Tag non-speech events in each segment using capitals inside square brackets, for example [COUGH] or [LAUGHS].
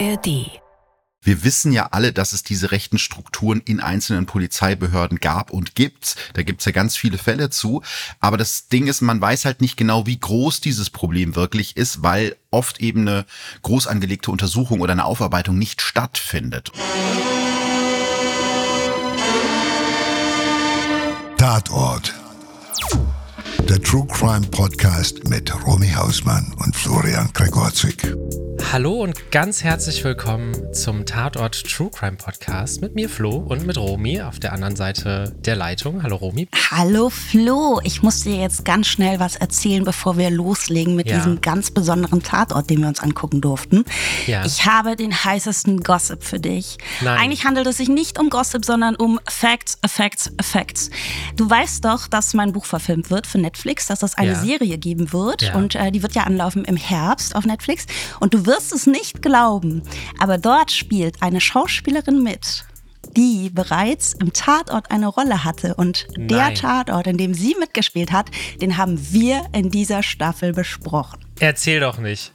ARD wir wissen ja alle, dass es diese rechten Strukturen in einzelnen Polizeibehörden gab und gibt. Da gibt's ja ganz viele Fälle zu. Aber das Ding ist, man weiß halt nicht genau, wie groß dieses Problem wirklich ist, weil oft eben eine groß angelegte Untersuchung oder eine Aufarbeitung nicht stattfindet. Tatort. Der True Crime Podcast mit Romy Hausmann und Florian Gregorczyk. Hallo und ganz herzlich willkommen zum Tatort True Crime Podcast mit mir Flo und mit Romy auf der anderen Seite der Leitung. Hallo Romy. Hallo Flo, ich muss dir jetzt ganz schnell was erzählen, bevor wir loslegen mit ja. diesem ganz besonderen Tatort, den wir uns angucken durften. Ja. Ich habe den heißesten Gossip für dich. Nein. Eigentlich handelt es sich nicht um Gossip, sondern um Facts, Facts, Facts. Du weißt doch, dass mein Buch verfilmt wird für Netflix, dass es eine ja. Serie geben wird und äh, die wird ja anlaufen im Herbst auf Netflix und du wirst wirst es nicht glauben, aber dort spielt eine Schauspielerin mit, die bereits im Tatort eine Rolle hatte. Und Nein. der Tatort, in dem sie mitgespielt hat, den haben wir in dieser Staffel besprochen. Erzähl doch nicht.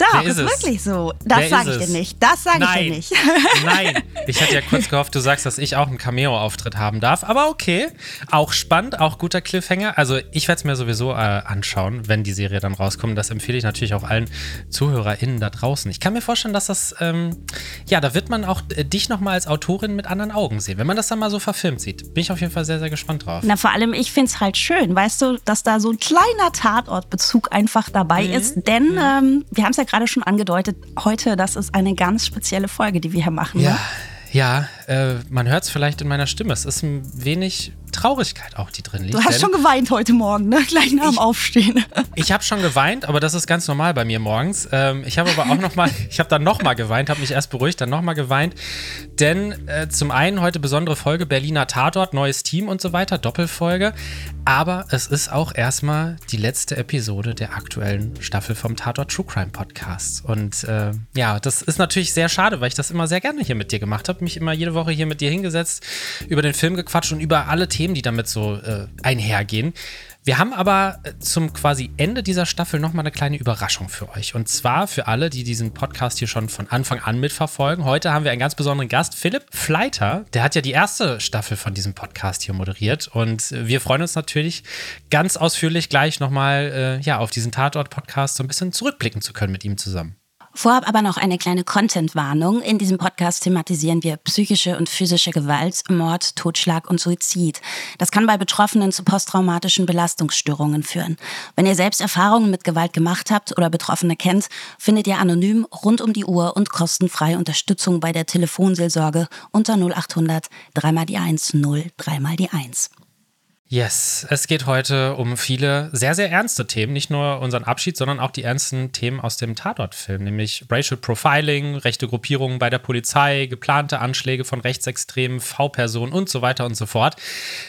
Doch, ist, ist wirklich so. Das sage ich dir nicht. Das sage ich dir nicht. [LAUGHS] Nein, ich hatte ja kurz [LAUGHS] gehofft, du sagst, dass ich auch einen Cameo-Auftritt haben darf. Aber okay, auch spannend, auch guter Cliffhanger. Also ich werde es mir sowieso äh, anschauen, wenn die Serie dann rauskommt. Das empfehle ich natürlich auch allen ZuhörerInnen da draußen. Ich kann mir vorstellen, dass das, ähm, ja, da wird man auch äh, dich nochmal als Autorin mit anderen Augen sehen. Wenn man das dann mal so verfilmt sieht, bin ich auf jeden Fall sehr, sehr gespannt drauf. Na, vor allem, ich finde es halt schön, weißt du, dass da so ein kleiner Tatortbezug einfach dabei mhm. ist. Denn mhm. ähm, wir haben es ja gerade schon angedeutet, heute, das ist eine ganz spezielle Folge, die wir hier machen. Ja, ne? ja äh, man hört es vielleicht in meiner Stimme. Es ist ein wenig Traurigkeit auch, die drin liegt. Du hast schon geweint heute Morgen, ne? Gleich nach dem Aufstehen. [LAUGHS] Ich habe schon geweint, aber das ist ganz normal bei mir morgens. Ähm, ich habe aber auch noch mal, ich habe dann noch mal geweint, habe mich erst beruhigt, dann noch mal geweint, denn äh, zum einen heute besondere Folge Berliner Tatort, neues Team und so weiter, Doppelfolge, aber es ist auch erstmal die letzte Episode der aktuellen Staffel vom Tatort True Crime Podcast und äh, ja, das ist natürlich sehr schade, weil ich das immer sehr gerne hier mit dir gemacht habe, mich immer jede Woche hier mit dir hingesetzt, über den Film gequatscht und über alle Themen Themen, die damit so äh, einhergehen. Wir haben aber äh, zum quasi Ende dieser Staffel nochmal eine kleine Überraschung für euch. Und zwar für alle, die diesen Podcast hier schon von Anfang an mitverfolgen. Heute haben wir einen ganz besonderen Gast, Philipp Fleiter. Der hat ja die erste Staffel von diesem Podcast hier moderiert. Und wir freuen uns natürlich ganz ausführlich gleich nochmal äh, ja, auf diesen Tatort-Podcast so ein bisschen zurückblicken zu können mit ihm zusammen. Vorab aber noch eine kleine Content-Warnung. In diesem Podcast thematisieren wir psychische und physische Gewalt, Mord, Totschlag und Suizid. Das kann bei Betroffenen zu posttraumatischen Belastungsstörungen führen. Wenn ihr selbst Erfahrungen mit Gewalt gemacht habt oder Betroffene kennt, findet ihr anonym rund um die Uhr und kostenfrei Unterstützung bei der Telefonseelsorge unter 0800 3 die 1 0 3 die 1. Yes, es geht heute um viele sehr, sehr ernste Themen. Nicht nur unseren Abschied, sondern auch die ernsten Themen aus dem Tatort-Film, nämlich Racial Profiling, rechte Gruppierungen bei der Polizei, geplante Anschläge von Rechtsextremen, V-Personen und so weiter und so fort.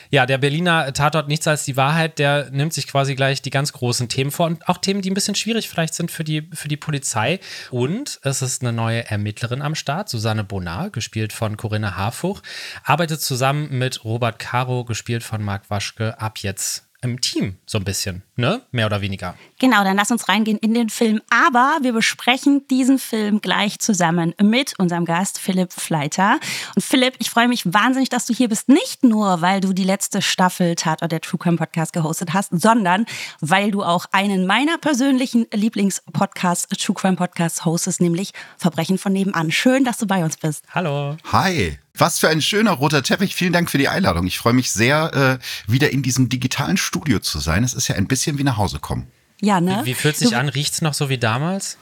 Ja, der Berliner Tatort Nichts als die Wahrheit, der nimmt sich quasi gleich die ganz großen Themen vor und auch Themen, die ein bisschen schwierig vielleicht sind für die, für die Polizei. Und es ist eine neue Ermittlerin am Start, Susanne Bonar, gespielt von Corinna Harfuch, arbeitet zusammen mit Robert Caro, gespielt von Marc Wasch Waschke ab jetzt im Team, so ein bisschen, ne? Mehr oder weniger. Genau, dann lass uns reingehen in den Film. Aber wir besprechen diesen Film gleich zusammen mit unserem Gast Philipp Fleiter. Und Philipp, ich freue mich wahnsinnig, dass du hier bist. Nicht nur, weil du die letzte Staffel Tatort der True Crime Podcast gehostet hast, sondern weil du auch einen meiner persönlichen Lieblingspodcasts, True Crime Podcasts hostest, nämlich Verbrechen von nebenan. Schön, dass du bei uns bist. Hallo. Hi. Was für ein schöner roter Teppich. Vielen Dank für die Einladung. Ich freue mich sehr, äh, wieder in diesem digitalen Studio zu sein. Es ist ja ein bisschen wie nach Hause kommen. Ja, ne? Wie, wie fühlt sich du, an? Riecht es noch so wie damals?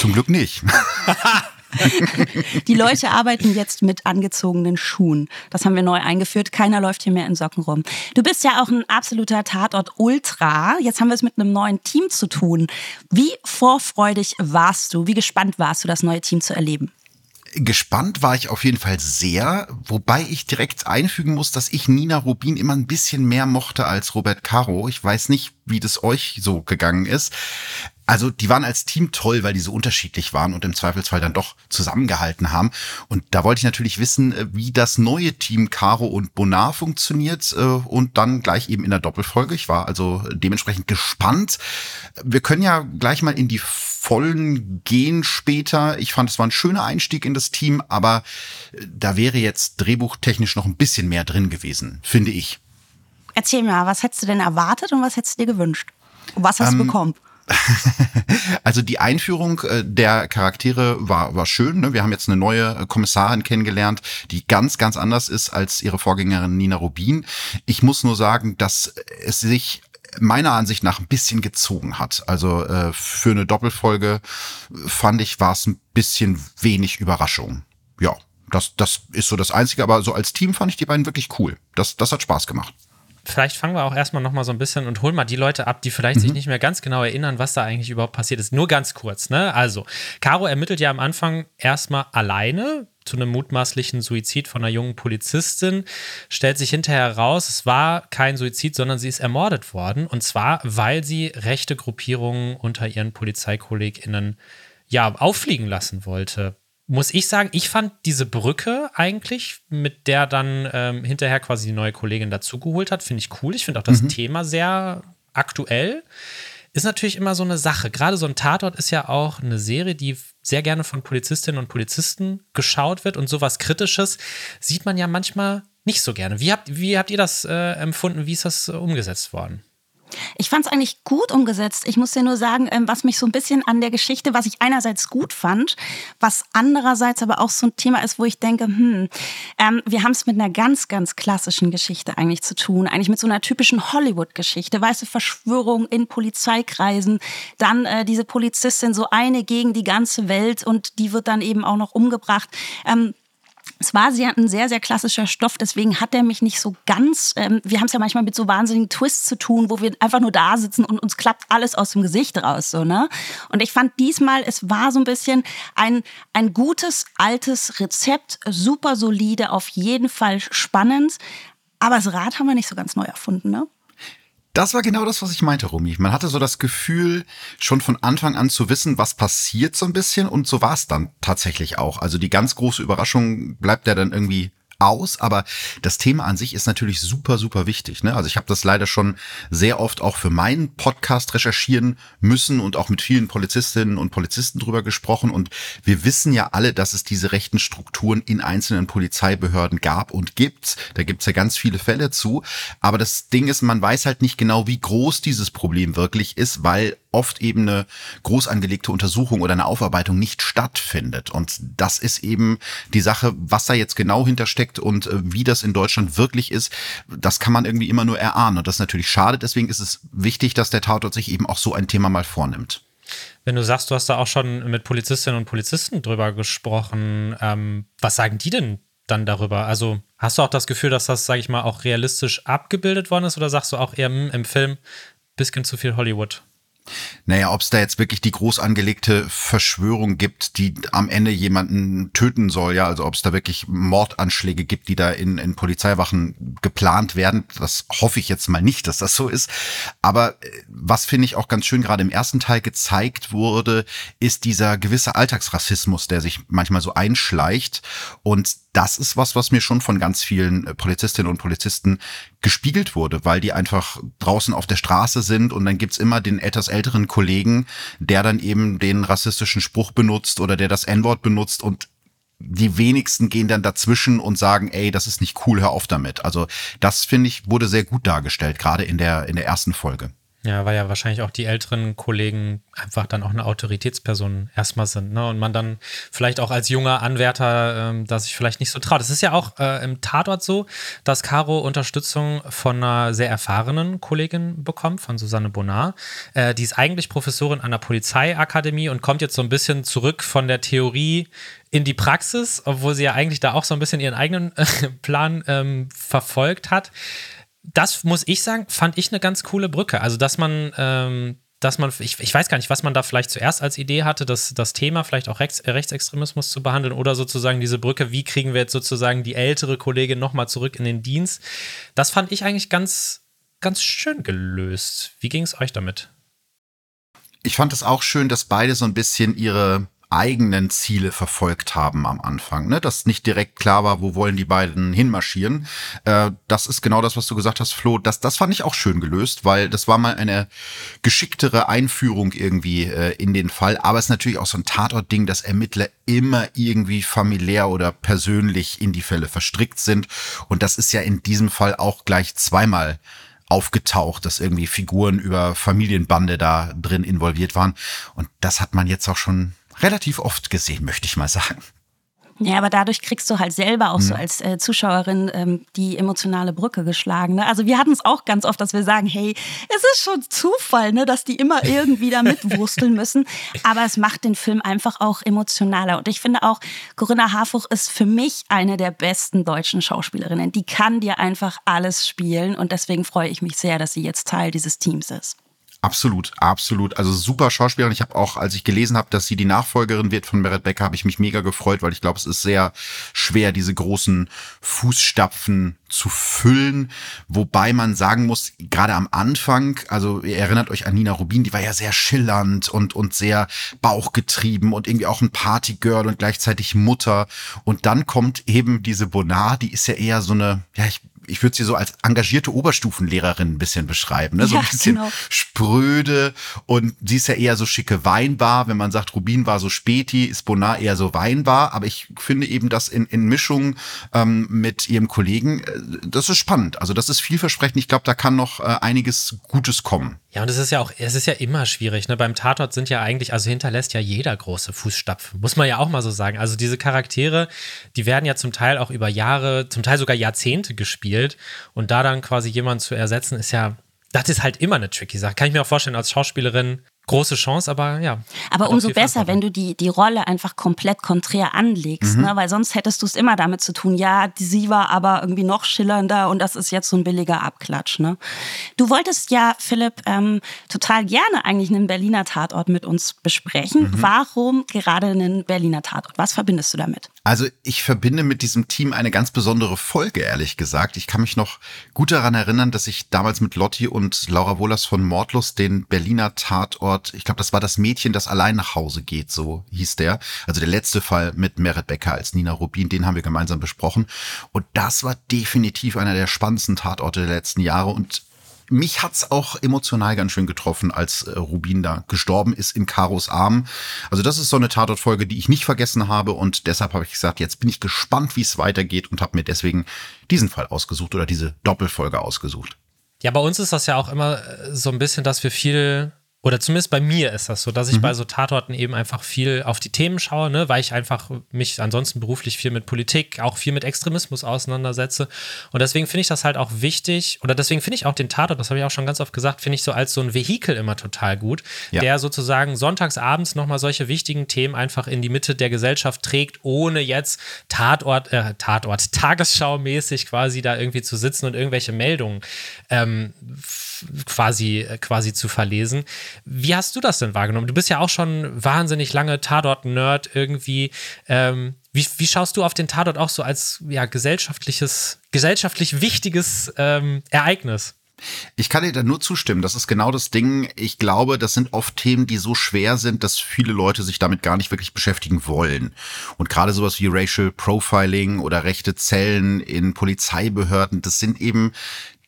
Zum Glück nicht. [LAUGHS] Die Leute arbeiten jetzt mit angezogenen Schuhen. Das haben wir neu eingeführt. Keiner läuft hier mehr in Socken rum. Du bist ja auch ein absoluter Tatort-Ultra. Jetzt haben wir es mit einem neuen Team zu tun. Wie vorfreudig warst du? Wie gespannt warst du, das neue Team zu erleben? Gespannt war ich auf jeden Fall sehr, wobei ich direkt einfügen muss, dass ich Nina Rubin immer ein bisschen mehr mochte als Robert Caro. Ich weiß nicht, wie das euch so gegangen ist. Also die waren als Team toll, weil die so unterschiedlich waren und im Zweifelsfall dann doch zusammengehalten haben. Und da wollte ich natürlich wissen, äh, wie das neue Team Caro und Bonar funktioniert äh, und dann gleich eben in der Doppelfolge. Ich war also dementsprechend gespannt. Wir können ja gleich mal in die vollen gehen später. Ich fand, es war ein schöner Einstieg in das Team, aber äh, da wäre jetzt drehbuchtechnisch noch ein bisschen mehr drin gewesen, finde ich. Erzähl mir mal, was hättest du denn erwartet und was hättest du dir gewünscht? Was hast ähm, du bekommen? [LAUGHS] also die Einführung äh, der Charaktere war, war schön. Ne? Wir haben jetzt eine neue äh, Kommissarin kennengelernt, die ganz, ganz anders ist als ihre Vorgängerin Nina Rubin. Ich muss nur sagen, dass es sich meiner Ansicht nach ein bisschen gezogen hat. Also äh, für eine Doppelfolge fand ich, war es ein bisschen wenig Überraschung. Ja, das, das ist so das Einzige, aber so als Team fand ich die beiden wirklich cool. Das, das hat Spaß gemacht vielleicht fangen wir auch erstmal nochmal so ein bisschen und holen mal die Leute ab, die vielleicht mhm. sich nicht mehr ganz genau erinnern, was da eigentlich überhaupt passiert ist. Nur ganz kurz, ne? Also, Caro ermittelt ja am Anfang erstmal alleine zu einem mutmaßlichen Suizid von einer jungen Polizistin. Stellt sich hinterher raus, es war kein Suizid, sondern sie ist ermordet worden. Und zwar, weil sie rechte Gruppierungen unter ihren PolizeikollegInnen ja auffliegen lassen wollte muss ich sagen, ich fand diese Brücke eigentlich, mit der dann ähm, hinterher quasi die neue Kollegin dazugeholt hat, finde ich cool. Ich finde auch das mhm. Thema sehr aktuell. Ist natürlich immer so eine Sache. Gerade so ein Tatort ist ja auch eine Serie, die sehr gerne von Polizistinnen und Polizisten geschaut wird und sowas Kritisches sieht man ja manchmal nicht so gerne. Wie habt, wie habt ihr das äh, empfunden? Wie ist das äh, umgesetzt worden? Ich fand es eigentlich gut umgesetzt. Ich muss dir nur sagen, ähm, was mich so ein bisschen an der Geschichte, was ich einerseits gut fand, was andererseits aber auch so ein Thema ist, wo ich denke, hm, ähm, wir haben es mit einer ganz, ganz klassischen Geschichte eigentlich zu tun. Eigentlich mit so einer typischen Hollywood-Geschichte. Weißt du, Verschwörung in Polizeikreisen, dann äh, diese Polizistin, so eine gegen die ganze Welt und die wird dann eben auch noch umgebracht. Ähm, es war sehr, ein sehr, sehr klassischer Stoff, deswegen hat er mich nicht so ganz, ähm, wir haben es ja manchmal mit so wahnsinnigen Twists zu tun, wo wir einfach nur da sitzen und uns klappt alles aus dem Gesicht raus, so, ne? Und ich fand diesmal, es war so ein bisschen ein, ein gutes, altes Rezept, super solide, auf jeden Fall spannend, aber das Rad haben wir nicht so ganz neu erfunden, ne? Das war genau das, was ich meinte, Rumi. Man hatte so das Gefühl, schon von Anfang an zu wissen, was passiert so ein bisschen. Und so war es dann tatsächlich auch. Also die ganz große Überraschung bleibt ja dann irgendwie aus, aber das Thema an sich ist natürlich super, super wichtig. Ne? Also ich habe das leider schon sehr oft auch für meinen Podcast recherchieren müssen und auch mit vielen Polizistinnen und Polizisten drüber gesprochen. Und wir wissen ja alle, dass es diese rechten Strukturen in einzelnen Polizeibehörden gab und gibt. Da gibt's ja ganz viele Fälle zu. Aber das Ding ist, man weiß halt nicht genau, wie groß dieses Problem wirklich ist, weil oft eben eine groß angelegte Untersuchung oder eine Aufarbeitung nicht stattfindet. Und das ist eben die Sache, was da jetzt genau hintersteckt und äh, wie das in Deutschland wirklich ist, das kann man irgendwie immer nur erahnen. Und das ist natürlich schade. Deswegen ist es wichtig, dass der Tatort sich eben auch so ein Thema mal vornimmt. Wenn du sagst, du hast da auch schon mit Polizistinnen und Polizisten drüber gesprochen, ähm, was sagen die denn dann darüber? Also hast du auch das Gefühl, dass das, sage ich mal, auch realistisch abgebildet worden ist oder sagst du auch eher hm, im Film bisschen zu viel Hollywood? Naja, ob es da jetzt wirklich die groß angelegte Verschwörung gibt, die am Ende jemanden töten soll, ja, also ob es da wirklich Mordanschläge gibt, die da in, in Polizeiwachen geplant werden, das hoffe ich jetzt mal nicht, dass das so ist. Aber äh, was finde ich auch ganz schön gerade im ersten Teil gezeigt wurde, ist dieser gewisse Alltagsrassismus, der sich manchmal so einschleicht und das ist was, was mir schon von ganz vielen äh, Polizistinnen und Polizisten gespiegelt wurde, weil die einfach draußen auf der Straße sind und dann gibt's immer den etwas älteren Kollegen, der dann eben den rassistischen Spruch benutzt oder der das N-Wort benutzt und die wenigsten gehen dann dazwischen und sagen, ey, das ist nicht cool, hör auf damit. Also das finde ich wurde sehr gut dargestellt, gerade in der in der ersten Folge. Ja, weil ja wahrscheinlich auch die älteren Kollegen einfach dann auch eine Autoritätsperson erstmal sind, ne? Und man dann vielleicht auch als junger Anwärter ähm, da sich vielleicht nicht so traut. Es ist ja auch äh, im Tatort so, dass Caro Unterstützung von einer sehr erfahrenen Kollegin bekommt, von Susanne Bonar. Äh, die ist eigentlich Professorin an der Polizeiakademie und kommt jetzt so ein bisschen zurück von der Theorie in die Praxis, obwohl sie ja eigentlich da auch so ein bisschen ihren eigenen äh, Plan ähm, verfolgt hat das muss ich sagen, fand ich eine ganz coole Brücke. Also, dass man, ähm, dass man, ich, ich weiß gar nicht, was man da vielleicht zuerst als Idee hatte, das, das Thema vielleicht auch Rechts, Rechtsextremismus zu behandeln oder sozusagen diese Brücke, wie kriegen wir jetzt sozusagen die ältere Kollegin nochmal zurück in den Dienst. Das fand ich eigentlich ganz, ganz schön gelöst. Wie ging es euch damit? Ich fand es auch schön, dass beide so ein bisschen ihre eigenen Ziele verfolgt haben am Anfang. Ne? Dass nicht direkt klar war, wo wollen die beiden hinmarschieren. Äh, das ist genau das, was du gesagt hast, Flo. Das, das fand ich auch schön gelöst, weil das war mal eine geschicktere Einführung irgendwie äh, in den Fall. Aber es ist natürlich auch so ein Tatort-Ding, dass Ermittler immer irgendwie familiär oder persönlich in die Fälle verstrickt sind. Und das ist ja in diesem Fall auch gleich zweimal aufgetaucht, dass irgendwie Figuren über Familienbande da drin involviert waren. Und das hat man jetzt auch schon relativ oft gesehen, möchte ich mal sagen. Ja, aber dadurch kriegst du halt selber auch so als äh, Zuschauerin ähm, die emotionale Brücke geschlagen. Ne? Also wir hatten es auch ganz oft, dass wir sagen, hey, es ist schon Zufall, ne, dass die immer irgendwie da mitwursteln müssen. [LAUGHS] Aber es macht den Film einfach auch emotionaler. Und ich finde auch, Corinna Harfuch ist für mich eine der besten deutschen Schauspielerinnen. Die kann dir einfach alles spielen. Und deswegen freue ich mich sehr, dass sie jetzt Teil dieses Teams ist. Absolut, absolut. Also super Schauspielerin. Ich habe auch, als ich gelesen habe, dass sie die Nachfolgerin wird von Meret Becker, habe ich mich mega gefreut, weil ich glaube, es ist sehr schwer, diese großen Fußstapfen zu füllen. Wobei man sagen muss, gerade am Anfang, also ihr erinnert euch an Nina Rubin, die war ja sehr schillernd und, und sehr bauchgetrieben und irgendwie auch ein Partygirl und gleichzeitig Mutter. Und dann kommt eben diese Bonar, die ist ja eher so eine, ja, ich ich würde sie so als engagierte Oberstufenlehrerin ein bisschen beschreiben, ne? so ein bisschen genau. spröde und sie ist ja eher so schicke Weinbar. Wenn man sagt, Rubin war so Späti, ist Bonar eher so Weinbar. Aber ich finde eben das in, in Mischung ähm, mit ihrem Kollegen, äh, das ist spannend. Also das ist vielversprechend. Ich glaube, da kann noch äh, einiges Gutes kommen. Ja, und es ist ja auch, es ist ja immer schwierig. Ne? Beim Tatort sind ja eigentlich, also hinterlässt ja jeder große Fußstapfen, muss man ja auch mal so sagen. Also diese Charaktere, die werden ja zum Teil auch über Jahre, zum Teil sogar Jahrzehnte gespielt. Und da dann quasi jemanden zu ersetzen, ist ja, das ist halt immer eine tricky Sache. Kann ich mir auch vorstellen, als Schauspielerin große Chance, aber ja. Aber umso besser, wenn du die, die Rolle einfach komplett konträr anlegst, mhm. ne? weil sonst hättest du es immer damit zu tun, ja, sie war aber irgendwie noch schillernder und das ist jetzt so ein billiger Abklatsch. Ne? Du wolltest ja, Philipp, ähm, total gerne eigentlich einen Berliner Tatort mit uns besprechen. Mhm. Warum gerade einen Berliner Tatort? Was verbindest du damit? Also ich verbinde mit diesem Team eine ganz besondere Folge, ehrlich gesagt. Ich kann mich noch gut daran erinnern, dass ich damals mit Lotti und Laura Wohlers von Mordlust den Berliner Tatort, ich glaube, das war das Mädchen, das allein nach Hause geht, so hieß der. Also der letzte Fall mit Merit Becker als Nina Rubin, den haben wir gemeinsam besprochen. Und das war definitiv einer der spannendsten Tatorte der letzten Jahre und mich hat's auch emotional ganz schön getroffen, als äh, Rubin da gestorben ist in Karos Arm. Also das ist so eine Tatortfolge, die ich nicht vergessen habe und deshalb habe ich gesagt, jetzt bin ich gespannt, wie es weitergeht und habe mir deswegen diesen Fall ausgesucht oder diese Doppelfolge ausgesucht. Ja, bei uns ist das ja auch immer äh, so ein bisschen, dass wir viel oder zumindest bei mir ist das so, dass ich mhm. bei so Tatorten eben einfach viel auf die Themen schaue, ne, weil ich einfach mich ansonsten beruflich viel mit Politik, auch viel mit Extremismus auseinandersetze. Und deswegen finde ich das halt auch wichtig, oder deswegen finde ich auch den Tatort, das habe ich auch schon ganz oft gesagt, finde ich so als so ein Vehikel immer total gut, ja. der sozusagen sonntagsabends nochmal solche wichtigen Themen einfach in die Mitte der Gesellschaft trägt, ohne jetzt Tatort, äh, Tatort, Tagesschau-mäßig quasi da irgendwie zu sitzen und irgendwelche Meldungen ähm, quasi, quasi zu verlesen. Wie hast du das denn wahrgenommen? Du bist ja auch schon wahnsinnig lange Tatort-Nerd irgendwie. Ähm, wie, wie schaust du auf den Tatort auch so als ja, gesellschaftliches, gesellschaftlich wichtiges ähm, Ereignis? Ich kann dir da nur zustimmen. Das ist genau das Ding. Ich glaube, das sind oft Themen, die so schwer sind, dass viele Leute sich damit gar nicht wirklich beschäftigen wollen. Und gerade sowas wie Racial Profiling oder rechte Zellen in Polizeibehörden, das sind eben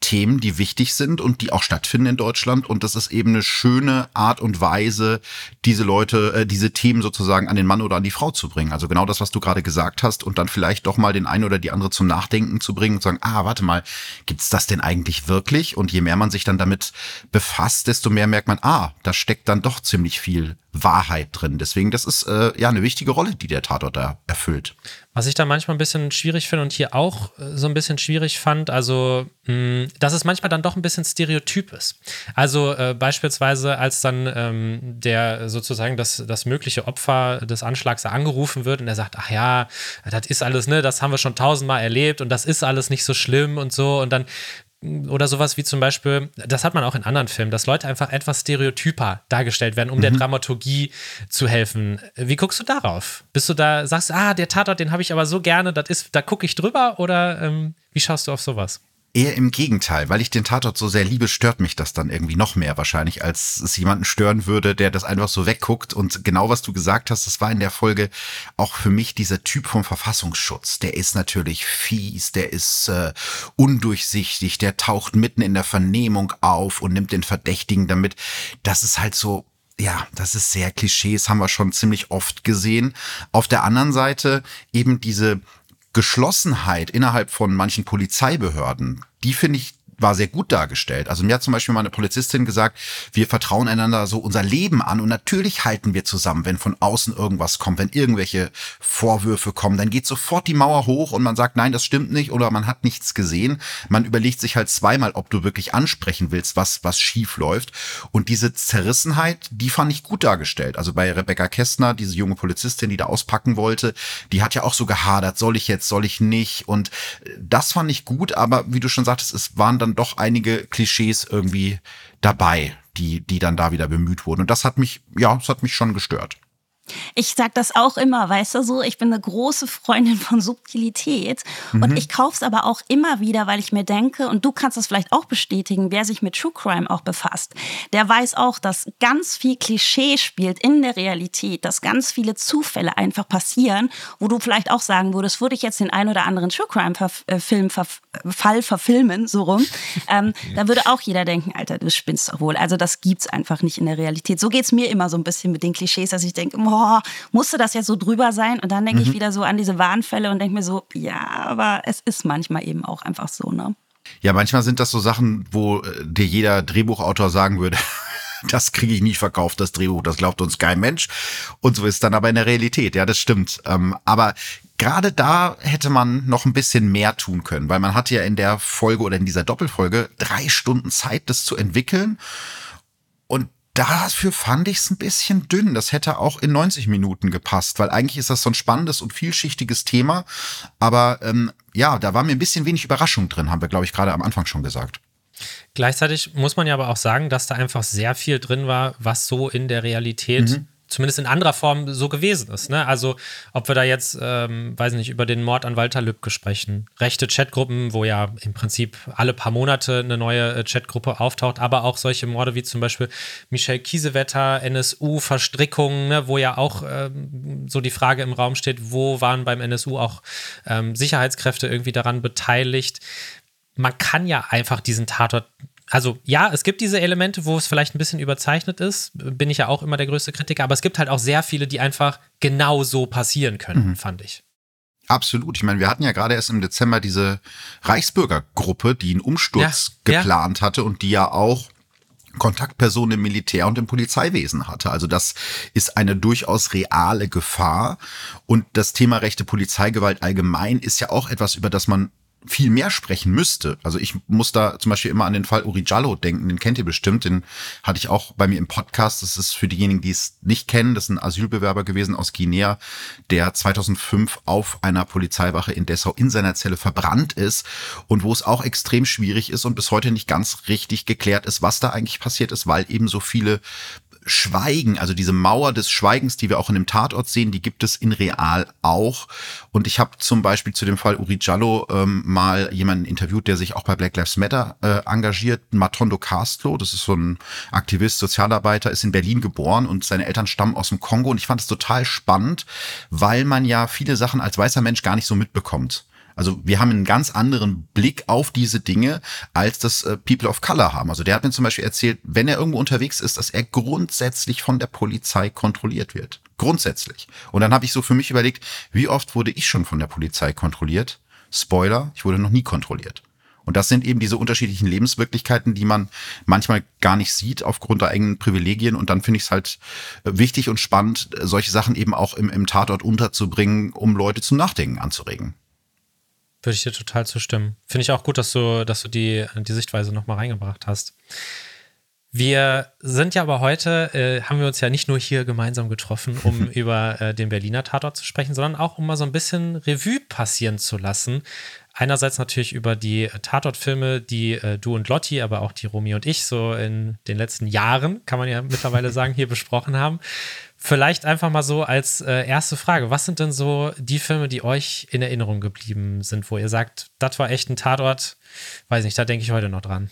Themen, die wichtig sind und die auch stattfinden in Deutschland. Und das ist eben eine schöne Art und Weise, diese Leute, äh, diese Themen sozusagen an den Mann oder an die Frau zu bringen. Also genau das, was du gerade gesagt hast und dann vielleicht doch mal den einen oder die andere zum Nachdenken zu bringen und sagen, ah, warte mal, gibt's das denn eigentlich wirklich? Und je mehr man sich dann damit befasst, desto mehr merkt man, ah, da steckt dann doch ziemlich viel Wahrheit drin. Deswegen, das ist äh, ja eine wichtige Rolle, die der Tatort da erfüllt. Was ich da manchmal ein bisschen schwierig finde und hier auch äh, so ein bisschen schwierig fand, also, mh, mm, dass es manchmal dann doch ein bisschen stereotyp ist. Also äh, beispielsweise, als dann ähm, der sozusagen das, das mögliche Opfer des Anschlags angerufen wird und er sagt, ach ja, das ist alles, ne, das haben wir schon tausendmal erlebt und das ist alles nicht so schlimm und so. Und dann oder sowas wie zum Beispiel, das hat man auch in anderen Filmen, dass Leute einfach etwas stereotyper dargestellt werden, um mhm. der Dramaturgie zu helfen. Wie guckst du darauf? Bist du da, sagst, ah, der Tatort, den habe ich aber so gerne, das ist, da gucke ich drüber oder ähm, wie schaust du auf sowas? Eher im Gegenteil, weil ich den Tatort so sehr liebe, stört mich das dann irgendwie noch mehr wahrscheinlich, als es jemanden stören würde, der das einfach so wegguckt. Und genau was du gesagt hast, das war in der Folge auch für mich dieser Typ vom Verfassungsschutz. Der ist natürlich fies, der ist äh, undurchsichtig, der taucht mitten in der Vernehmung auf und nimmt den Verdächtigen damit. Das ist halt so ja, das ist sehr Klischees, haben wir schon ziemlich oft gesehen. Auf der anderen Seite eben diese Geschlossenheit innerhalb von manchen Polizeibehörden, die finde ich war sehr gut dargestellt. Also mir hat zum Beispiel mal eine Polizistin gesagt, wir vertrauen einander so unser Leben an und natürlich halten wir zusammen, wenn von außen irgendwas kommt, wenn irgendwelche Vorwürfe kommen, dann geht sofort die Mauer hoch und man sagt, nein, das stimmt nicht oder man hat nichts gesehen. Man überlegt sich halt zweimal, ob du wirklich ansprechen willst, was, was schief läuft. Und diese Zerrissenheit, die fand ich gut dargestellt. Also bei Rebecca Kästner, diese junge Polizistin, die da auspacken wollte, die hat ja auch so gehadert, soll ich jetzt, soll ich nicht? Und das fand ich gut, aber wie du schon sagtest, es waren dann doch einige Klischees irgendwie dabei, die, die dann da wieder bemüht wurden. Und das hat mich, ja, das hat mich schon gestört. Ich sag das auch immer, weißt du so, ich bin eine große Freundin von Subtilität mhm. und ich kauf's aber auch immer wieder, weil ich mir denke, und du kannst das vielleicht auch bestätigen, wer sich mit True Crime auch befasst, der weiß auch, dass ganz viel Klischee spielt in der Realität, dass ganz viele Zufälle einfach passieren, wo du vielleicht auch sagen würdest, würde ich jetzt den ein oder anderen True Crime äh, Film Fall verfilmen, so rum, [LAUGHS] ähm, ja. da würde auch jeder denken, Alter, du spinnst doch wohl. Also das gibt's einfach nicht in der Realität. So geht's mir immer so ein bisschen mit den Klischees, dass ich denke, oh, boah, musste das jetzt so drüber sein? Und dann denke mhm. ich wieder so an diese Warnfälle und denke mir so, ja, aber es ist manchmal eben auch einfach so, ne? Ja, manchmal sind das so Sachen, wo äh, dir jeder Drehbuchautor sagen würde, [LAUGHS] das kriege ich nicht verkauft, das Drehbuch, das glaubt uns kein Mensch. Und so ist dann aber in der Realität, ja, das stimmt. Ähm, aber gerade da hätte man noch ein bisschen mehr tun können, weil man hatte ja in der Folge oder in dieser Doppelfolge drei Stunden Zeit, das zu entwickeln. Dafür fand ich es ein bisschen dünn. Das hätte auch in 90 Minuten gepasst, weil eigentlich ist das so ein spannendes und vielschichtiges Thema. Aber ähm, ja, da war mir ein bisschen wenig Überraschung drin, haben wir, glaube ich, gerade am Anfang schon gesagt. Gleichzeitig muss man ja aber auch sagen, dass da einfach sehr viel drin war, was so in der Realität mhm zumindest in anderer Form so gewesen ist. Ne? Also, ob wir da jetzt, ähm, weiß nicht, über den Mord an Walter Lübcke sprechen. Rechte Chatgruppen, wo ja im Prinzip alle paar Monate eine neue äh, Chatgruppe auftaucht, aber auch solche Morde wie zum Beispiel Michel Kiesewetter, NSU-Verstrickungen, ne? wo ja auch ähm, so die Frage im Raum steht, wo waren beim NSU auch ähm, Sicherheitskräfte irgendwie daran beteiligt. Man kann ja einfach diesen Tatort also ja, es gibt diese Elemente, wo es vielleicht ein bisschen überzeichnet ist, bin ich ja auch immer der größte Kritiker, aber es gibt halt auch sehr viele, die einfach genau so passieren können, mhm. fand ich. Absolut. Ich meine, wir hatten ja gerade erst im Dezember diese Reichsbürgergruppe, die einen Umsturz ja, geplant ja. hatte und die ja auch Kontaktpersonen im Militär und im Polizeiwesen hatte. Also das ist eine durchaus reale Gefahr. Und das Thema rechte Polizeigewalt allgemein ist ja auch etwas, über das man viel mehr sprechen müsste. Also ich muss da zum Beispiel immer an den Fall Uri Jallo denken, den kennt ihr bestimmt, den hatte ich auch bei mir im Podcast. Das ist für diejenigen, die es nicht kennen, das ist ein Asylbewerber gewesen aus Guinea, der 2005 auf einer Polizeiwache in Dessau in seiner Zelle verbrannt ist und wo es auch extrem schwierig ist und bis heute nicht ganz richtig geklärt ist, was da eigentlich passiert ist, weil eben so viele Schweigen, also diese Mauer des Schweigens, die wir auch in dem Tatort sehen, die gibt es in real auch. Und ich habe zum Beispiel zu dem Fall Uri Giallo ähm, mal jemanden interviewt, der sich auch bei Black Lives Matter äh, engagiert, Matondo Castro, das ist so ein Aktivist, Sozialarbeiter, ist in Berlin geboren und seine Eltern stammen aus dem Kongo. Und ich fand es total spannend, weil man ja viele Sachen als weißer Mensch gar nicht so mitbekommt. Also wir haben einen ganz anderen Blick auf diese Dinge, als das äh, People of Color haben. Also der hat mir zum Beispiel erzählt, wenn er irgendwo unterwegs ist, dass er grundsätzlich von der Polizei kontrolliert wird. Grundsätzlich. Und dann habe ich so für mich überlegt, wie oft wurde ich schon von der Polizei kontrolliert? Spoiler, ich wurde noch nie kontrolliert. Und das sind eben diese unterschiedlichen Lebenswirklichkeiten, die man manchmal gar nicht sieht aufgrund der eigenen Privilegien. Und dann finde ich es halt äh, wichtig und spannend, solche Sachen eben auch im, im Tatort unterzubringen, um Leute zum Nachdenken anzuregen. Würde ich dir total zustimmen. Finde ich auch gut, dass du, dass du die, die Sichtweise nochmal reingebracht hast. Wir sind ja aber heute, äh, haben wir uns ja nicht nur hier gemeinsam getroffen, um [LAUGHS] über äh, den Berliner Tatort zu sprechen, sondern auch, um mal so ein bisschen Revue passieren zu lassen. Einerseits natürlich über die Tatortfilme, die äh, du und Lotti, aber auch die Romy und ich so in den letzten Jahren, kann man ja mittlerweile [LAUGHS] sagen, hier besprochen haben. Vielleicht einfach mal so als äh, erste Frage. Was sind denn so die Filme, die euch in Erinnerung geblieben sind, wo ihr sagt, das war echt ein Tatort? Weiß nicht, da denke ich heute noch dran.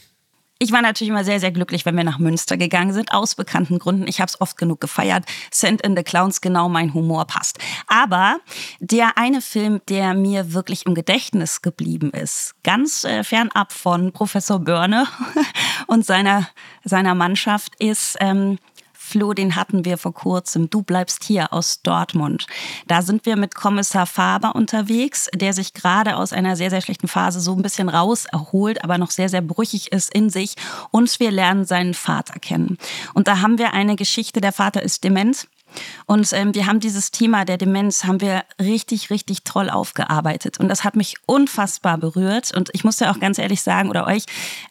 Ich war natürlich immer sehr, sehr glücklich, wenn wir nach Münster gegangen sind, aus bekannten Gründen. Ich habe es oft genug gefeiert. Send in the Clowns, genau mein Humor passt. Aber der eine Film, der mir wirklich im Gedächtnis geblieben ist, ganz äh, fernab von Professor Börne [LAUGHS] und seiner, seiner Mannschaft, ist ähm, Flo, den hatten wir vor kurzem. Du bleibst hier aus Dortmund. Da sind wir mit Kommissar Faber unterwegs, der sich gerade aus einer sehr, sehr schlechten Phase so ein bisschen raus erholt, aber noch sehr, sehr brüchig ist in sich. Und wir lernen seinen Vater kennen. Und da haben wir eine Geschichte. Der Vater ist dement. Und ähm, wir haben dieses Thema der Demenz haben wir richtig, richtig toll aufgearbeitet. Und das hat mich unfassbar berührt. Und ich muss ja auch ganz ehrlich sagen, oder euch,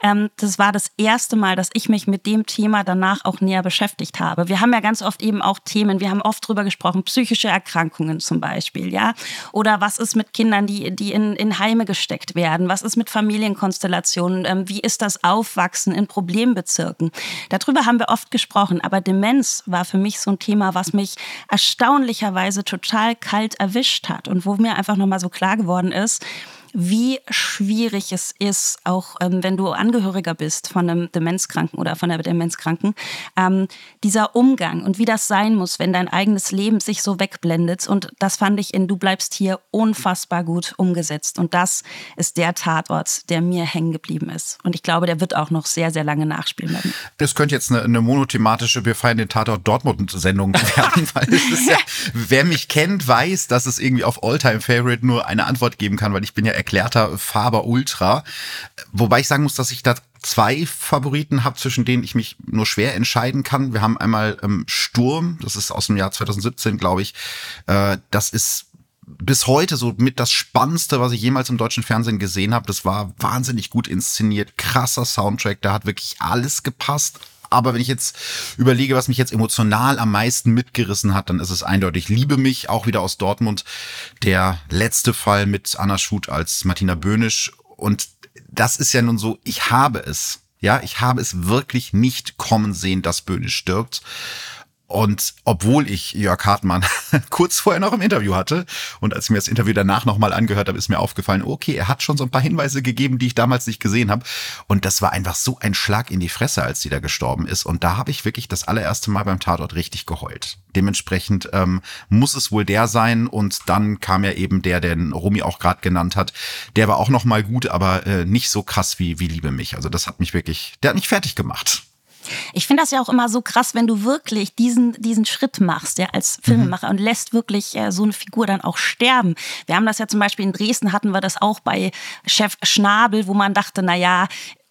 ähm, das war das erste Mal, dass ich mich mit dem Thema danach auch näher beschäftigt habe. Wir haben ja ganz oft eben auch Themen, wir haben oft drüber gesprochen, psychische Erkrankungen zum Beispiel, ja. Oder was ist mit Kindern, die, die in, in Heime gesteckt werden? Was ist mit Familienkonstellationen? Ähm, wie ist das Aufwachsen in Problembezirken? Darüber haben wir oft gesprochen. Aber Demenz war für mich so ein Thema, was mich erstaunlicherweise total kalt erwischt hat und wo mir einfach nochmal so klar geworden ist, wie schwierig es ist, auch ähm, wenn du Angehöriger bist von einem Demenzkranken oder von einer Demenzkranken, ähm, dieser Umgang und wie das sein muss, wenn dein eigenes Leben sich so wegblendet. Und das fand ich in Du bleibst hier unfassbar gut umgesetzt. Und das ist der Tatort, der mir hängen geblieben ist. Und ich glaube, der wird auch noch sehr, sehr lange nachspielen werden. Das könnte jetzt eine, eine monothematische Wir feiern den Tatort Dortmund-Sendung [LAUGHS] werden, weil ja, [LAUGHS] wer mich kennt, weiß, dass es irgendwie auf Alltime Favorite nur eine Antwort geben kann, weil ich bin ja erklärter Faber Ultra. Wobei ich sagen muss, dass ich da zwei Favoriten habe, zwischen denen ich mich nur schwer entscheiden kann. Wir haben einmal ähm, Sturm, das ist aus dem Jahr 2017, glaube ich. Äh, das ist bis heute so mit das Spannendste, was ich jemals im deutschen Fernsehen gesehen habe. Das war wahnsinnig gut inszeniert, krasser Soundtrack, da hat wirklich alles gepasst. Aber wenn ich jetzt überlege, was mich jetzt emotional am meisten mitgerissen hat, dann ist es eindeutig Liebe mich, auch wieder aus Dortmund. Der letzte Fall mit Anna Schut als Martina Böhnisch. Und das ist ja nun so, ich habe es. Ja, ich habe es wirklich nicht kommen sehen, dass Böhnisch stirbt. Und obwohl ich Jörg Hartmann [LAUGHS] kurz vorher noch im Interview hatte und als ich mir das Interview danach nochmal angehört habe, ist mir aufgefallen, okay, er hat schon so ein paar Hinweise gegeben, die ich damals nicht gesehen habe. Und das war einfach so ein Schlag in die Fresse, als sie da gestorben ist. Und da habe ich wirklich das allererste Mal beim Tatort richtig geheult. Dementsprechend ähm, muss es wohl der sein. Und dann kam ja eben der, den Romy auch gerade genannt hat. Der war auch nochmal gut, aber äh, nicht so krass wie, wie Liebe mich. Also das hat mich wirklich, der hat mich fertig gemacht. Ich finde das ja auch immer so krass, wenn du wirklich diesen, diesen Schritt machst, ja, als Filmemacher mhm. und lässt wirklich äh, so eine Figur dann auch sterben. Wir haben das ja zum Beispiel in Dresden hatten wir das auch bei Chef Schnabel, wo man dachte, na ja,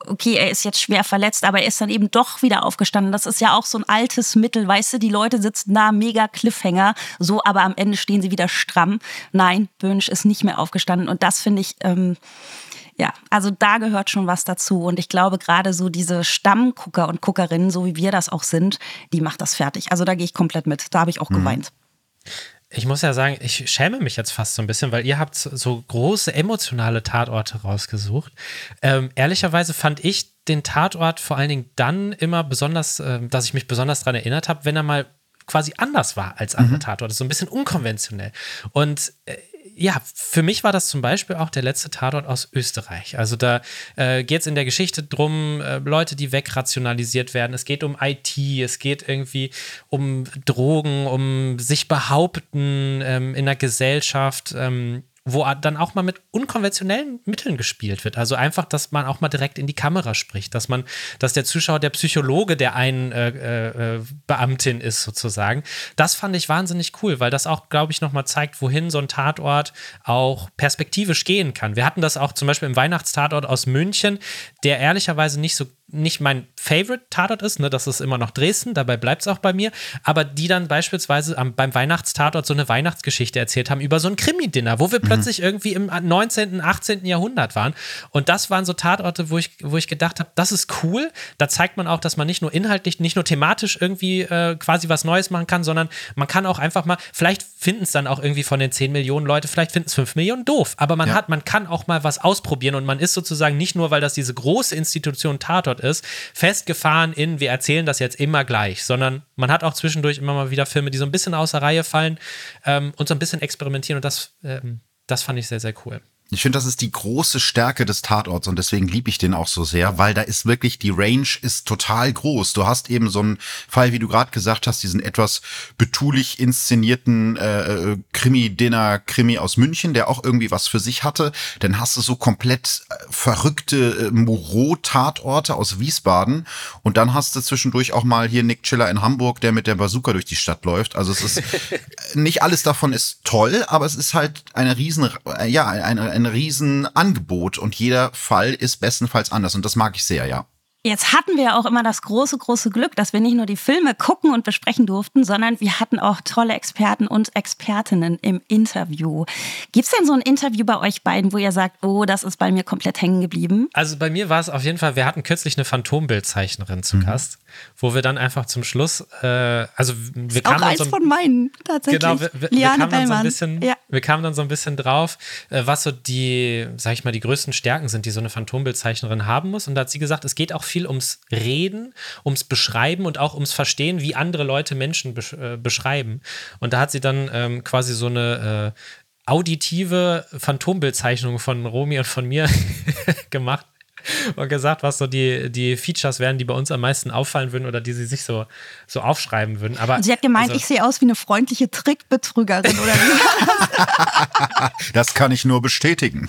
okay, er ist jetzt schwer verletzt, aber er ist dann eben doch wieder aufgestanden. Das ist ja auch so ein altes Mittel, weißt du, die Leute sitzen da, mega Cliffhanger, so, aber am Ende stehen sie wieder stramm. Nein, Böhnisch ist nicht mehr aufgestanden und das finde ich, ähm, ja, also da gehört schon was dazu. Und ich glaube, gerade so diese Stammgucker und Guckerinnen, so wie wir das auch sind, die macht das fertig. Also da gehe ich komplett mit. Da habe ich auch mhm. geweint. Ich muss ja sagen, ich schäme mich jetzt fast so ein bisschen, weil ihr habt so große emotionale Tatorte rausgesucht. Ähm, ehrlicherweise fand ich den Tatort vor allen Dingen dann immer besonders, äh, dass ich mich besonders daran erinnert habe, wenn er mal quasi anders war als andere mhm. Tatorte, so ein bisschen unkonventionell. Und äh, ja, für mich war das zum Beispiel auch der letzte Tatort aus Österreich. Also da äh, geht es in der Geschichte drum, äh, Leute, die wegrationalisiert werden. Es geht um IT, es geht irgendwie um Drogen, um sich behaupten ähm, in der Gesellschaft. Ähm, wo dann auch mal mit unkonventionellen Mitteln gespielt wird. Also einfach, dass man auch mal direkt in die Kamera spricht, dass man, dass der Zuschauer der Psychologe der einen äh, äh, Beamtin ist sozusagen. Das fand ich wahnsinnig cool, weil das auch, glaube ich, nochmal zeigt, wohin so ein Tatort auch perspektivisch gehen kann. Wir hatten das auch zum Beispiel im Weihnachtstatort aus München, der ehrlicherweise nicht so nicht mein Favorite-Tatort ist, ne, das ist immer noch Dresden, dabei bleibt es auch bei mir, aber die dann beispielsweise am, beim Weihnachtstatort so eine Weihnachtsgeschichte erzählt haben über so ein Krimi-Dinner, wo wir mhm. plötzlich irgendwie im 19., 18. Jahrhundert waren. Und das waren so Tatorte, wo ich, wo ich gedacht habe, das ist cool. Da zeigt man auch, dass man nicht nur inhaltlich, nicht nur thematisch irgendwie äh, quasi was Neues machen kann, sondern man kann auch einfach mal, vielleicht finden es dann auch irgendwie von den 10 Millionen Leute, vielleicht finden es 5 Millionen doof. Aber man ja. hat, man kann auch mal was ausprobieren und man ist sozusagen nicht nur, weil das diese große Institution Tatort ist, festgefahren in, wir erzählen das jetzt immer gleich, sondern man hat auch zwischendurch immer mal wieder Filme, die so ein bisschen außer Reihe fallen ähm, und so ein bisschen experimentieren und das, ähm, das fand ich sehr, sehr cool. Ich finde, das ist die große Stärke des Tatorts und deswegen liebe ich den auch so sehr, weil da ist wirklich, die Range ist total groß. Du hast eben so einen Fall, wie du gerade gesagt hast, diesen etwas betulich inszenierten äh, äh, Krimi-Dinner-Krimi aus München, der auch irgendwie was für sich hatte. Dann hast du so komplett äh, verrückte äh, Moreau-Tatorte aus Wiesbaden und dann hast du zwischendurch auch mal hier Nick Chiller in Hamburg, der mit der Bazooka durch die Stadt läuft. Also es ist, [LAUGHS] nicht alles davon ist toll, aber es ist halt eine riesen, äh, ja, eine, eine ein Riesenangebot und jeder Fall ist bestenfalls anders und das mag ich sehr, ja. Jetzt hatten wir ja auch immer das große, große Glück, dass wir nicht nur die Filme gucken und besprechen durften, sondern wir hatten auch tolle Experten und Expertinnen im Interview. Gibt es denn so ein Interview bei euch beiden, wo ihr sagt, oh, das ist bei mir komplett hängen geblieben? Also bei mir war es auf jeden Fall, wir hatten kürzlich eine Phantombildzeichnerin zu mhm. Gast, wo wir dann einfach zum Schluss, äh, also wir kamen auch eins so von meinen tatsächlich. Genau, wir, wir, wir kamen dann so ein bisschen, ja. wir kamen dann so ein bisschen drauf, äh, was so die, sag ich mal, die größten Stärken sind, die so eine Phantombildzeichnerin haben muss. Und da hat sie gesagt, es geht auch viel ums Reden, ums Beschreiben und auch ums Verstehen, wie andere Leute Menschen besch äh, beschreiben. Und da hat sie dann ähm, quasi so eine äh, auditive Phantombildzeichnung von Romy und von mir [LAUGHS] gemacht [LAUGHS] und gesagt, was so die, die Features wären, die bei uns am meisten auffallen würden oder die sie sich so, so aufschreiben würden. Aber, und sie hat gemeint, also, ich sehe aus wie eine freundliche Trickbetrügerin oder wie [LAUGHS] [LAUGHS] Das kann ich nur bestätigen.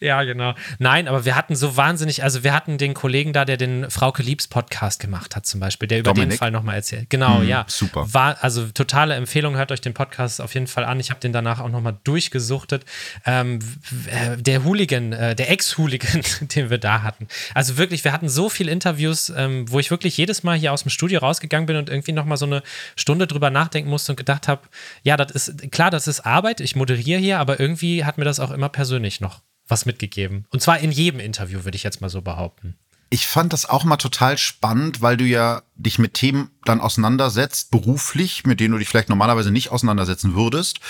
ja, genau. Nein, aber wir hatten so wahnsinnig, also wir hatten den Kollegen da, der den Frauke Liebs Podcast gemacht hat, zum Beispiel, der über Dominik? den Fall nochmal erzählt. Genau, mhm, ja. Super. War, also totale Empfehlung, hört euch den Podcast auf jeden Fall an. Ich habe den danach auch nochmal durchgesuchtet. Ähm, äh, der Hooligan, äh, der Ex-Hooligan, [LAUGHS] den wir da hatten. Also wirklich, wir hatten so viele Interviews, ähm, wo ich wirklich jedes Mal hier aus dem Studio rausgegangen bin und irgendwie nochmal so eine Stunde drüber nachdenken musste und gedacht habe, ja, das ist klar, das ist Arbeit, ich moderiere hier, aber irgendwie hat mir das auch immer persönlich noch was mitgegeben. Und zwar in jedem Interview, würde ich jetzt mal so behaupten. Ich fand das auch mal total spannend, weil du ja dich mit Themen dann auseinandersetzt, beruflich, mit denen du dich vielleicht normalerweise nicht auseinandersetzen würdest.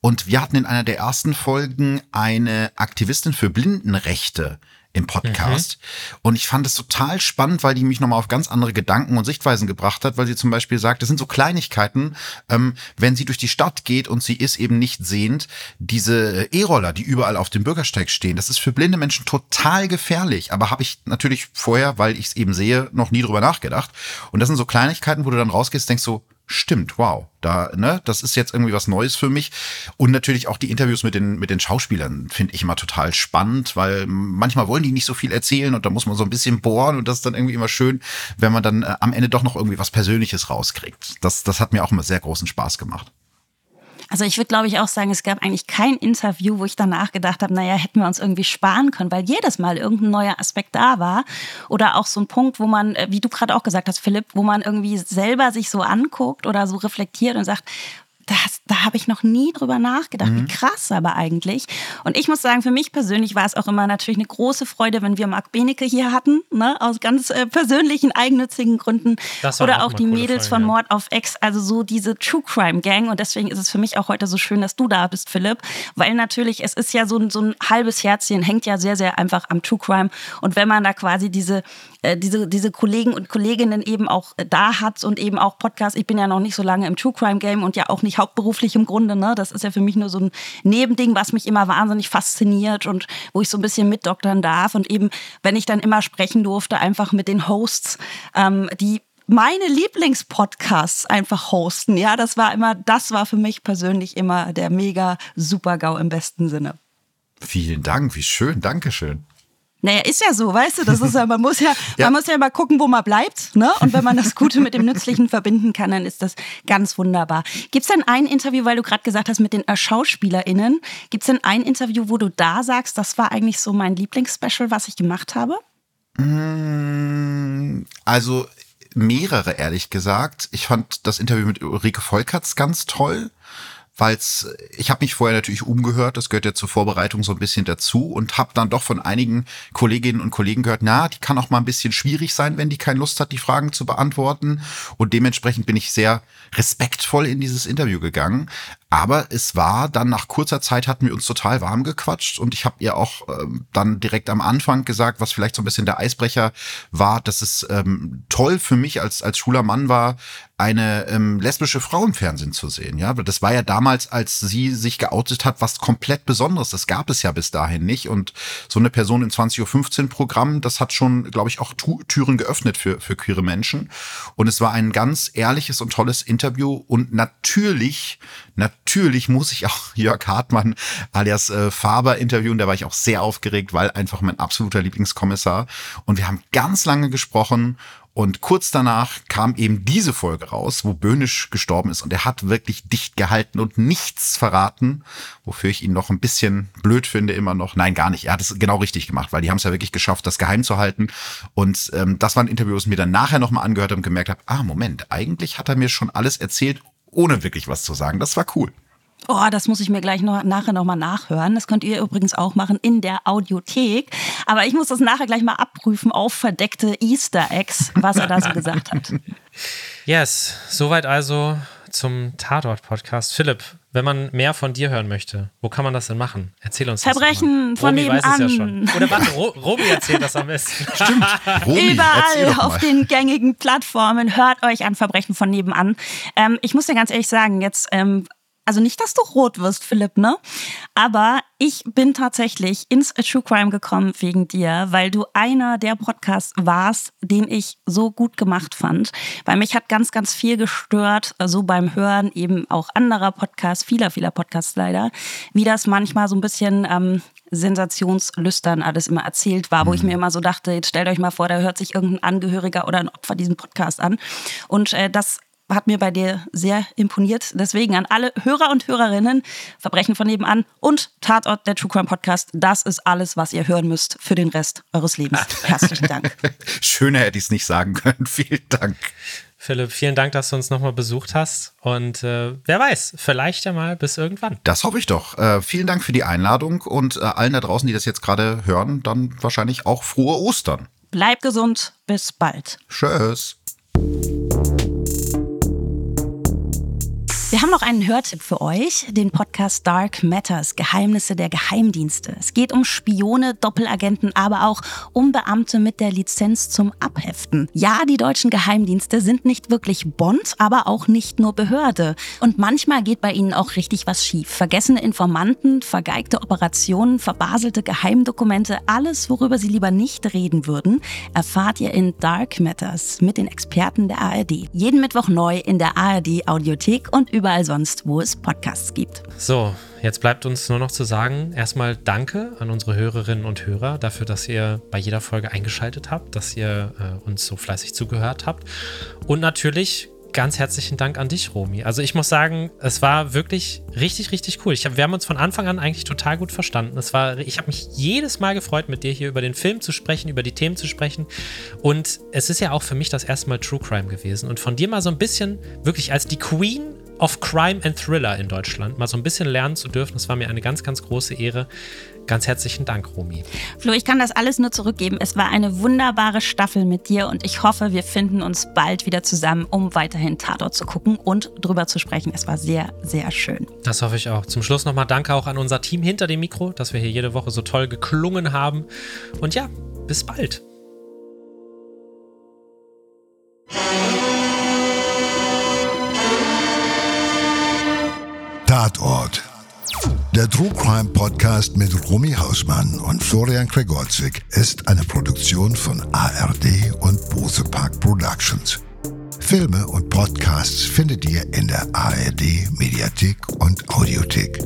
Und wir hatten in einer der ersten Folgen eine Aktivistin für Blindenrechte im Podcast. Mhm. Und ich fand es total spannend, weil die mich nochmal auf ganz andere Gedanken und Sichtweisen gebracht hat, weil sie zum Beispiel sagt, das sind so Kleinigkeiten, ähm, wenn sie durch die Stadt geht und sie ist eben nicht sehend, diese E-Roller, die überall auf dem Bürgersteig stehen, das ist für blinde Menschen total gefährlich. Aber habe ich natürlich vorher, weil ich es eben sehe, noch nie drüber nachgedacht. Und das sind so Kleinigkeiten, wo du dann rausgehst, denkst so, stimmt, wow, da, ne, das ist jetzt irgendwie was Neues für mich. Und natürlich auch die Interviews mit den, mit den Schauspielern finde ich immer total spannend, weil manchmal wollen die nicht so viel erzählen und da muss man so ein bisschen bohren und das ist dann irgendwie immer schön, wenn man dann äh, am Ende doch noch irgendwie was Persönliches rauskriegt. Das, das hat mir auch immer sehr großen Spaß gemacht. Also ich würde, glaube ich, auch sagen, es gab eigentlich kein Interview, wo ich danach gedacht habe, naja, hätten wir uns irgendwie sparen können, weil jedes Mal irgendein neuer Aspekt da war. Oder auch so ein Punkt, wo man, äh, wie du gerade auch gesagt hast, Philipp, wo man irgendwie selber sich so anguckt oder so reflektiert und sagt, das, da habe ich noch nie drüber nachgedacht. Mhm. Wie krass aber eigentlich. Und ich muss sagen, für mich persönlich war es auch immer natürlich eine große Freude, wenn wir Marc Benecke hier hatten, ne? aus ganz äh, persönlichen, eigennützigen Gründen. Oder auch, auch die Mädels Folge, von Mord auf Ex, also so diese True Crime Gang. Und deswegen ist es für mich auch heute so schön, dass du da bist, Philipp. Weil natürlich, es ist ja so ein, so ein halbes Herzchen, hängt ja sehr, sehr einfach am True Crime. Und wenn man da quasi diese äh, diese, diese Kollegen und Kolleginnen eben auch äh, da hat und eben auch Podcasts. Ich bin ja noch nicht so lange im True Crime Game und ja auch nicht hauptberuflich im Grunde. Ne? Das ist ja für mich nur so ein Nebending, was mich immer wahnsinnig fasziniert und wo ich so ein bisschen mitdoktern darf. Und eben, wenn ich dann immer sprechen durfte, einfach mit den Hosts, ähm, die meine Lieblingspodcasts einfach hosten. Ja, das war immer, das war für mich persönlich immer der mega Super-GAU im besten Sinne. Vielen Dank, wie schön, Dankeschön. Naja, ist ja so, weißt du, das ist ja, man muss ja, [LAUGHS] ja. man muss ja mal gucken, wo man bleibt, ne? Und wenn man das Gute mit dem Nützlichen verbinden kann, dann ist das ganz wunderbar. Gibt es denn ein Interview, weil du gerade gesagt hast, mit den SchauspielerInnen, gibt es denn ein Interview, wo du da sagst, das war eigentlich so mein Lieblingsspecial, was ich gemacht habe? Mm, also mehrere, ehrlich gesagt. Ich fand das Interview mit Ulrike Volkerts ganz toll weil ich habe mich vorher natürlich umgehört, das gehört ja zur Vorbereitung so ein bisschen dazu und habe dann doch von einigen Kolleginnen und Kollegen gehört, na, die kann auch mal ein bisschen schwierig sein, wenn die keine Lust hat, die Fragen zu beantworten. Und dementsprechend bin ich sehr respektvoll in dieses Interview gegangen. Aber es war dann nach kurzer Zeit hatten wir uns total warm gequatscht und ich habe ihr auch ähm, dann direkt am Anfang gesagt, was vielleicht so ein bisschen der Eisbrecher war, dass es ähm, toll für mich als als schwuler Mann war, eine ähm, lesbische Frau im Fernsehen zu sehen. Ja, das war ja damals, als sie sich geoutet hat, was komplett Besonderes. Das gab es ja bis dahin nicht. Und so eine Person in 20.15 Uhr Programm, das hat schon, glaube ich, auch Türen geöffnet für, für queere Menschen. Und es war ein ganz ehrliches und tolles Interview. Und natürlich, natürlich muss ich auch [LAUGHS] Jörg Hartmann alias äh, Faber interviewen. Da war ich auch sehr aufgeregt, weil einfach mein absoluter Lieblingskommissar. Und wir haben ganz lange gesprochen und kurz danach kam eben diese Folge raus, wo Böhnisch gestorben ist und er hat wirklich dicht gehalten und nichts verraten, wofür ich ihn noch ein bisschen blöd finde immer noch. Nein, gar nicht. Er hat es genau richtig gemacht, weil die haben es ja wirklich geschafft, das geheim zu halten. Und ähm, das war ein Interview, das mir dann nachher nochmal angehört habe und gemerkt habe, ah, Moment, eigentlich hat er mir schon alles erzählt, ohne wirklich was zu sagen. Das war cool. Oh, das muss ich mir gleich noch, nachher nochmal nachhören. Das könnt ihr übrigens auch machen in der Audiothek. Aber ich muss das nachher gleich mal abprüfen auf verdeckte Easter Eggs, was er da so gesagt hat. [LAUGHS] Yes, soweit also zum Tatort-Podcast. Philipp, wenn man mehr von dir hören möchte, wo kann man das denn machen? Erzähl uns Verbrechen das von Romy nebenan. Weiß es ja schon. Oder warte, Ro Romy erzählt das am besten. [LAUGHS] Stimmt. Romy, Überall auf den gängigen Plattformen hört euch an Verbrechen von nebenan. Ähm, ich muss dir ganz ehrlich sagen, jetzt ähm, also nicht, dass du rot wirst, Philipp, ne? Aber ich bin tatsächlich ins True Crime gekommen wegen dir, weil du einer der Podcasts warst, den ich so gut gemacht fand. Weil mich hat ganz, ganz viel gestört, so beim Hören eben auch anderer Podcasts, vieler, vieler Podcasts leider, wie das manchmal so ein bisschen ähm, sensationslüstern alles immer erzählt war, wo ich mhm. mir immer so dachte, jetzt stellt euch mal vor, da hört sich irgendein Angehöriger oder ein Opfer diesen Podcast an. Und äh, das hat mir bei dir sehr imponiert. Deswegen an alle Hörer und Hörerinnen, Verbrechen von nebenan und Tatort der True Crime Podcast. Das ist alles, was ihr hören müsst für den Rest eures Lebens. [LAUGHS] Herzlichen Dank. Schöner hätte ich es nicht sagen können. [LAUGHS] Vielen Dank. Philipp, vielen Dank, dass du uns nochmal besucht hast. Und äh, wer weiß, vielleicht ja mal bis irgendwann. Das hoffe ich doch. Äh, vielen Dank für die Einladung und äh, allen da draußen, die das jetzt gerade hören, dann wahrscheinlich auch frohe Ostern. Bleib gesund, bis bald. Tschüss. Wir haben noch einen Hörtipp für euch, den Podcast Dark Matters, Geheimnisse der Geheimdienste. Es geht um Spione, Doppelagenten, aber auch um Beamte mit der Lizenz zum Abheften. Ja, die deutschen Geheimdienste sind nicht wirklich Bond, aber auch nicht nur Behörde. Und manchmal geht bei ihnen auch richtig was schief. Vergessene Informanten, vergeigte Operationen, verbaselte Geheimdokumente, alles, worüber sie lieber nicht reden würden, erfahrt ihr in Dark Matters mit den Experten der ARD. Jeden Mittwoch neu in der ARD Audiothek und überall sonst, wo es Podcasts gibt. So, jetzt bleibt uns nur noch zu sagen, erstmal danke an unsere Hörerinnen und Hörer dafür, dass ihr bei jeder Folge eingeschaltet habt, dass ihr äh, uns so fleißig zugehört habt. Und natürlich ganz herzlichen Dank an dich, Romy. Also ich muss sagen, es war wirklich richtig, richtig cool. Hab, wir haben uns von Anfang an eigentlich total gut verstanden. Es war, ich habe mich jedes Mal gefreut, mit dir hier über den Film zu sprechen, über die Themen zu sprechen. Und es ist ja auch für mich das erste Mal True Crime gewesen. Und von dir mal so ein bisschen wirklich als die Queen of Crime and Thriller in Deutschland mal so ein bisschen lernen zu dürfen. Das war mir eine ganz, ganz große Ehre. Ganz herzlichen Dank, Romy. Flo, ich kann das alles nur zurückgeben. Es war eine wunderbare Staffel mit dir und ich hoffe, wir finden uns bald wieder zusammen, um weiterhin Tatort zu gucken und drüber zu sprechen. Es war sehr, sehr schön. Das hoffe ich auch. Zum Schluss nochmal Danke auch an unser Team hinter dem Mikro, dass wir hier jede Woche so toll geklungen haben. Und ja, bis bald. Tatort. Der True Crime Podcast mit Romy Hausmann und Florian Gregorczyk ist eine Produktion von ARD und Bose Park Productions. Filme und Podcasts findet ihr in der ARD Mediathek und Audiothek.